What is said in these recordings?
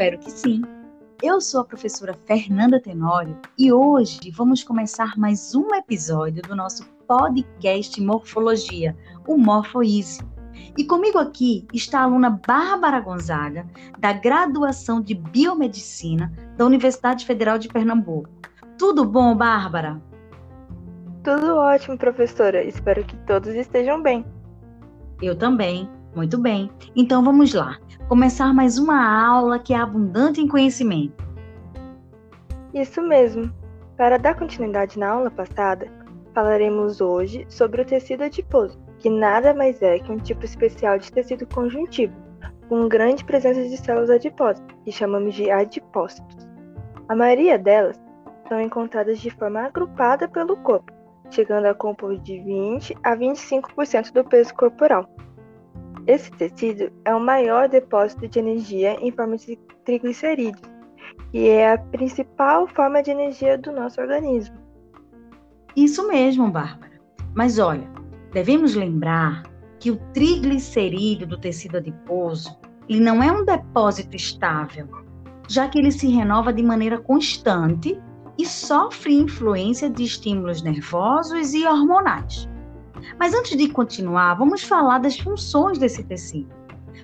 espero que sim. Eu sou a professora Fernanda Tenório e hoje vamos começar mais um episódio do nosso podcast Morfologia, o Morphoise. E comigo aqui está a aluna Bárbara Gonzaga, da graduação de Biomedicina da Universidade Federal de Pernambuco. Tudo bom, Bárbara? Tudo ótimo, professora. Espero que todos estejam bem. Eu também. Muito bem. Então vamos lá. Começar mais uma aula que é abundante em conhecimento. Isso mesmo. Para dar continuidade na aula passada, falaremos hoje sobre o tecido adiposo, que nada mais é que um tipo especial de tecido conjuntivo, com grande presença de células adiposas, que chamamos de adipócitos. A maioria delas são encontradas de forma agrupada pelo corpo, chegando a compor de 20 a 25% do peso corporal. Esse tecido é o maior depósito de energia em forma de triglicerídeos, que é a principal forma de energia do nosso organismo. Isso mesmo, Bárbara. Mas olha, devemos lembrar que o triglicerídeo do tecido adiposo ele não é um depósito estável, já que ele se renova de maneira constante e sofre influência de estímulos nervosos e hormonais. Mas antes de continuar, vamos falar das funções desse tecido.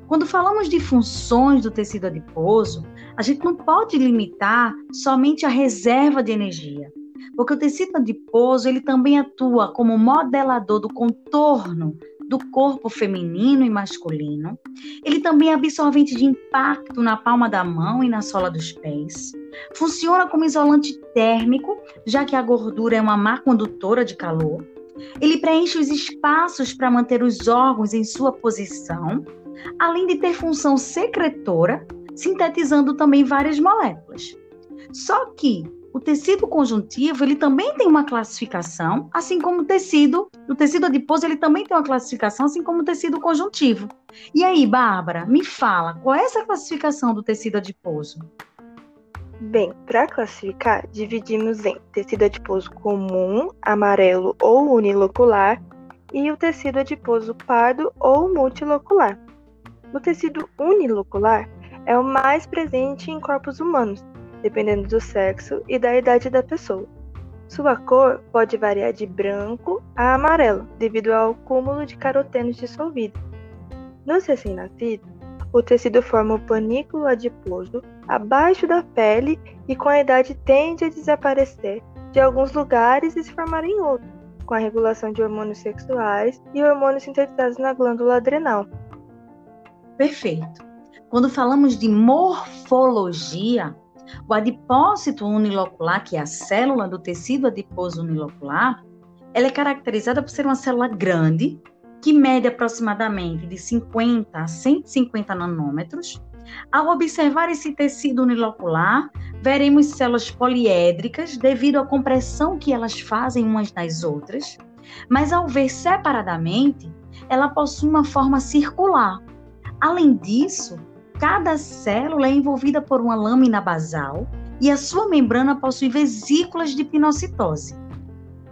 Quando falamos de funções do tecido adiposo, a gente não pode limitar somente a reserva de energia, porque o tecido adiposo ele também atua como modelador do contorno do corpo feminino e masculino. Ele também é absorvente de impacto na palma da mão e na sola dos pés. Funciona como isolante térmico, já que a gordura é uma má condutora de calor. Ele preenche os espaços para manter os órgãos em sua posição, além de ter função secretora, sintetizando também várias moléculas. Só que o tecido conjuntivo ele também tem uma classificação, assim como o tecido, o tecido adiposo ele também tem uma classificação, assim como o tecido conjuntivo. E aí, Bárbara, me fala, qual é essa classificação do tecido adiposo? Bem, para classificar, dividimos em tecido adiposo comum, amarelo ou unilocular e o tecido adiposo pardo ou multilocular. O tecido unilocular é o mais presente em corpos humanos, dependendo do sexo e da idade da pessoa. Sua cor pode variar de branco a amarelo, devido ao cúmulo de carotenos dissolvidos. Nos recém-nascidos, o tecido forma o panículo adiposo abaixo da pele e com a idade tende a desaparecer de alguns lugares e se formar em outros, com a regulação de hormônios sexuais e hormônios sintetizados na glândula adrenal. Perfeito. Quando falamos de morfologia, o adipócito unilocular, que é a célula do tecido adiposo unilocular, ela é caracterizada por ser uma célula grande, que mede aproximadamente de 50 a 150 nanômetros. Ao observar esse tecido unilocular, veremos células poliédricas devido à compressão que elas fazem umas nas outras, mas ao ver separadamente, ela possui uma forma circular. Além disso, cada célula é envolvida por uma lâmina basal e a sua membrana possui vesículas de pinocitose.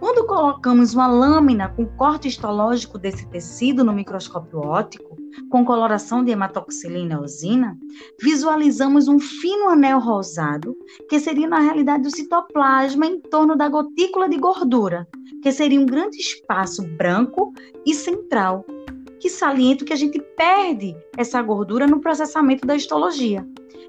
Quando colocamos uma lâmina com corte histológico desse tecido no microscópio óptico, com coloração de hematoxilina e eosina, visualizamos um fino anel rosado, que seria na realidade o citoplasma em torno da gotícula de gordura, que seria um grande espaço branco e central, que salienta que a gente perde essa gordura no processamento da histologia.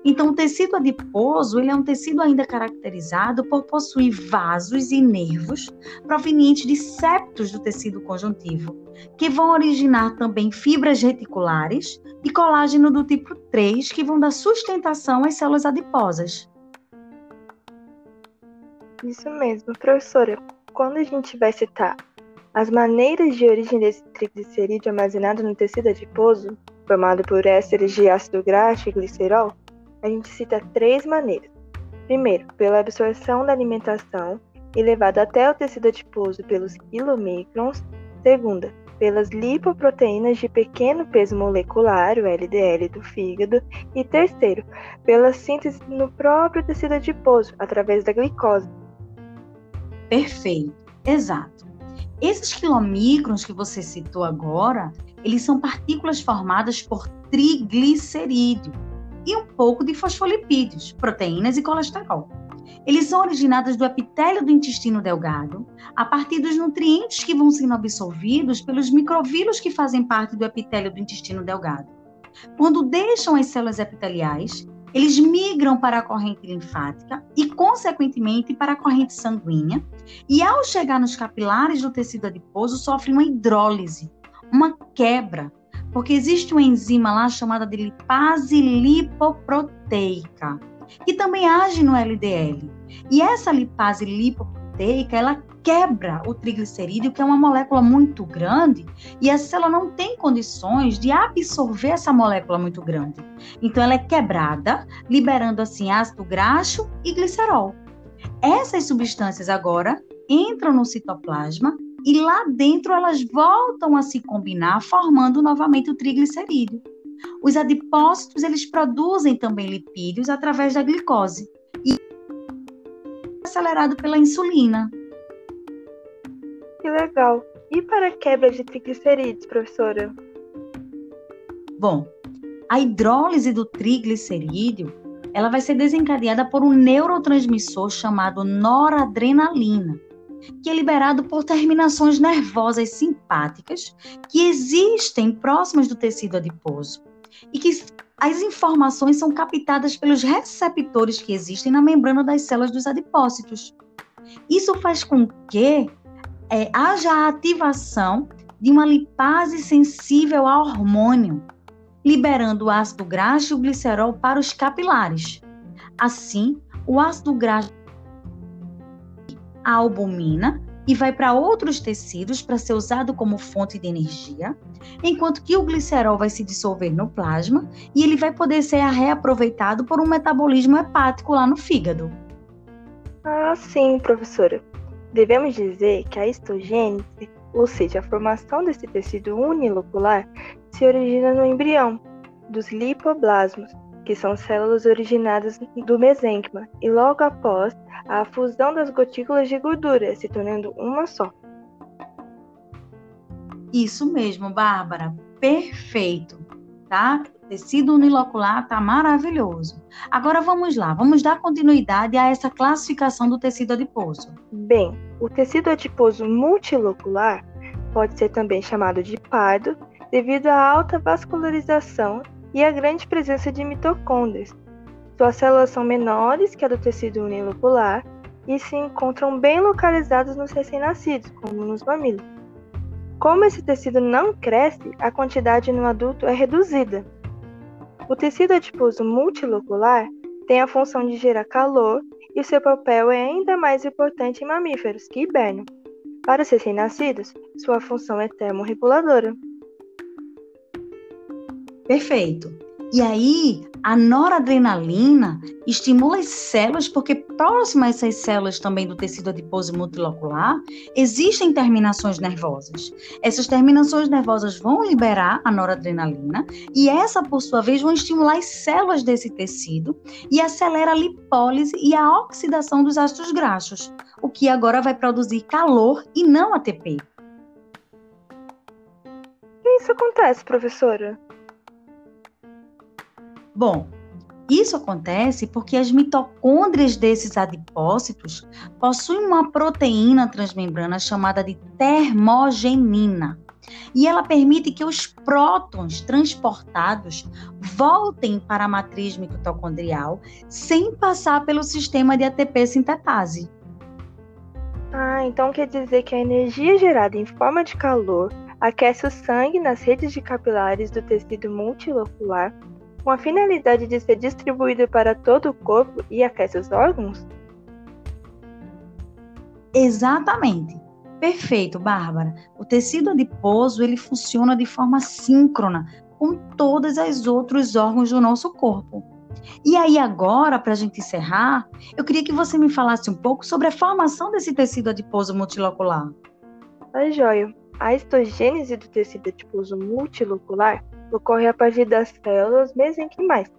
Então, o tecido adiposo ele é um tecido ainda caracterizado por possuir vasos e nervos provenientes de septos do tecido conjuntivo, que vão originar também fibras reticulares e colágeno do tipo 3, que vão dar sustentação às células adiposas. Isso mesmo, professora. Quando a gente vai citar as maneiras de origem desse triglicerídeo armazenado no tecido adiposo, formado por ésteres de ácido graxo e glicerol, a gente cita três maneiras. Primeiro, pela absorção da alimentação e levada até o tecido adiposo pelos quilomicrons. Segunda, pelas lipoproteínas de pequeno peso molecular, o LDL do fígado. E terceiro, pela síntese no próprio tecido adiposo, através da glicose. Perfeito, exato. Esses quilomicrons que você citou agora, eles são partículas formadas por triglicerídeo e um pouco de fosfolipídios, proteínas e colesterol. Eles são originados do epitélio do intestino delgado, a partir dos nutrientes que vão sendo absorvidos pelos microvírulos que fazem parte do epitélio do intestino delgado. Quando deixam as células epiteliais, eles migram para a corrente linfática e, consequentemente, para a corrente sanguínea, e ao chegar nos capilares do tecido adiposo, sofrem uma hidrólise, uma quebra, porque existe uma enzima lá chamada de lipase lipoproteica, que também age no LDL. E essa lipase lipoproteica, ela quebra o triglicerídeo, que é uma molécula muito grande, e a célula não tem condições de absorver essa molécula muito grande. Então ela é quebrada, liberando assim ácido graxo e glicerol. Essas substâncias agora entram no citoplasma e lá dentro elas voltam a se combinar, formando novamente o triglicerídeo. Os adipócitos, eles produzem também lipídios através da glicose e é acelerado pela insulina. Que legal. E para a quebra de triglicerídeos, professora? Bom, a hidrólise do triglicerídeo, ela vai ser desencadeada por um neurotransmissor chamado noradrenalina, que é liberado por terminações nervosas simpáticas que existem próximas do tecido adiposo e que as informações são captadas pelos receptores que existem na membrana das células dos adipócitos. Isso faz com que é, haja a ativação de uma lipase sensível a hormônio, liberando o ácido graxo e o glicerol para os capilares. Assim, o ácido graxo a albumina e vai para outros tecidos para ser usado como fonte de energia, enquanto que o glicerol vai se dissolver no plasma e ele vai poder ser reaproveitado por um metabolismo hepático lá no fígado. Ah, sim, professora. Devemos dizer que a histogênese, ou seja, a formação desse tecido unilocular, se origina no embrião, dos lipoblasmos, que são células originadas do mesênquima, e logo após a fusão das gotículas de gordura, se tornando uma só. Isso mesmo, Bárbara. Perfeito, tá? Tecido unilocular tá maravilhoso. Agora vamos lá, vamos dar continuidade a essa classificação do tecido adiposo. Bem, o tecido adiposo multilocular pode ser também chamado de pardo devido à alta vascularização e a grande presença de mitocôndrias. Suas células são menores que a do tecido unilocular e se encontram bem localizadas nos recém-nascidos, como nos mamilos. Como esse tecido não cresce, a quantidade no adulto é reduzida. O tecido adiposo multilocular tem a função de gerar calor e seu papel é ainda mais importante em mamíferos que hibernam. Para os recém-nascidos, sua função é termorreguladora. Perfeito. E aí, a noradrenalina estimula as células, porque próximas a essas células também do tecido adiposo multilocular, existem terminações nervosas. Essas terminações nervosas vão liberar a noradrenalina e essa, por sua vez, vão estimular as células desse tecido e acelera a lipólise e a oxidação dos ácidos graxos, o que agora vai produzir calor e não ATP. Isso acontece, professora? Bom, isso acontece porque as mitocôndrias desses adipócitos possuem uma proteína transmembrana chamada de termogenina. E ela permite que os prótons transportados voltem para a matriz mitocondrial sem passar pelo sistema de ATP sintetase. Ah, então quer dizer que a energia gerada em forma de calor aquece o sangue nas redes de capilares do tecido multilocular com a finalidade de ser distribuído para todo o corpo e aquece os órgãos? Exatamente. Perfeito, Bárbara. O tecido adiposo ele funciona de forma síncrona com todos os outros órgãos do nosso corpo. E aí agora, para a gente encerrar, eu queria que você me falasse um pouco sobre a formação desse tecido adiposo multilocular. Tá joia. A histogênese do tecido adiposo multilocular ocorre a partir das células mesenquimais,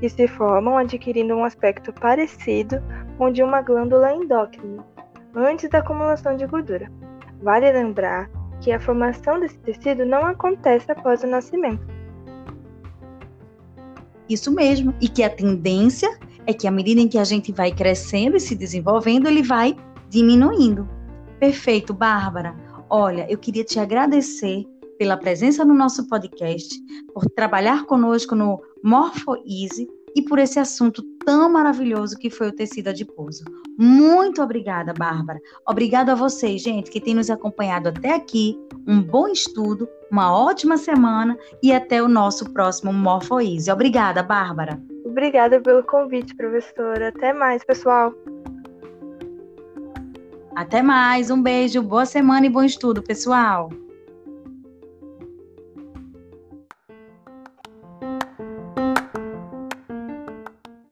que se formam adquirindo um aspecto parecido com de uma glândula endócrina, antes da acumulação de gordura. Vale lembrar que a formação desse tecido não acontece após o nascimento. Isso mesmo. E que a tendência é que à medida em que a gente vai crescendo e se desenvolvendo, ele vai diminuindo. Perfeito, Bárbara. Olha, eu queria te agradecer pela presença no nosso podcast, por trabalhar conosco no Morpho Easy e por esse assunto tão maravilhoso que foi o tecido adiposo. Muito obrigada, Bárbara. Obrigada a vocês, gente, que tem nos acompanhado até aqui. Um bom estudo, uma ótima semana e até o nosso próximo Morphoise. Obrigada, Bárbara. Obrigada pelo convite, professora. Até mais, pessoal. Até mais. Um beijo, boa semana e bom estudo, pessoal.